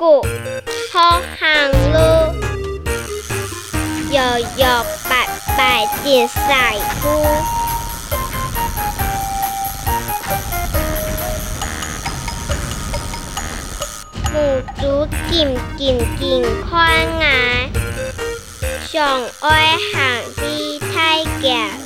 故，好行路，摇摇摆摆的赛步。母猪紧紧紧宽眼，上爱行的太紧。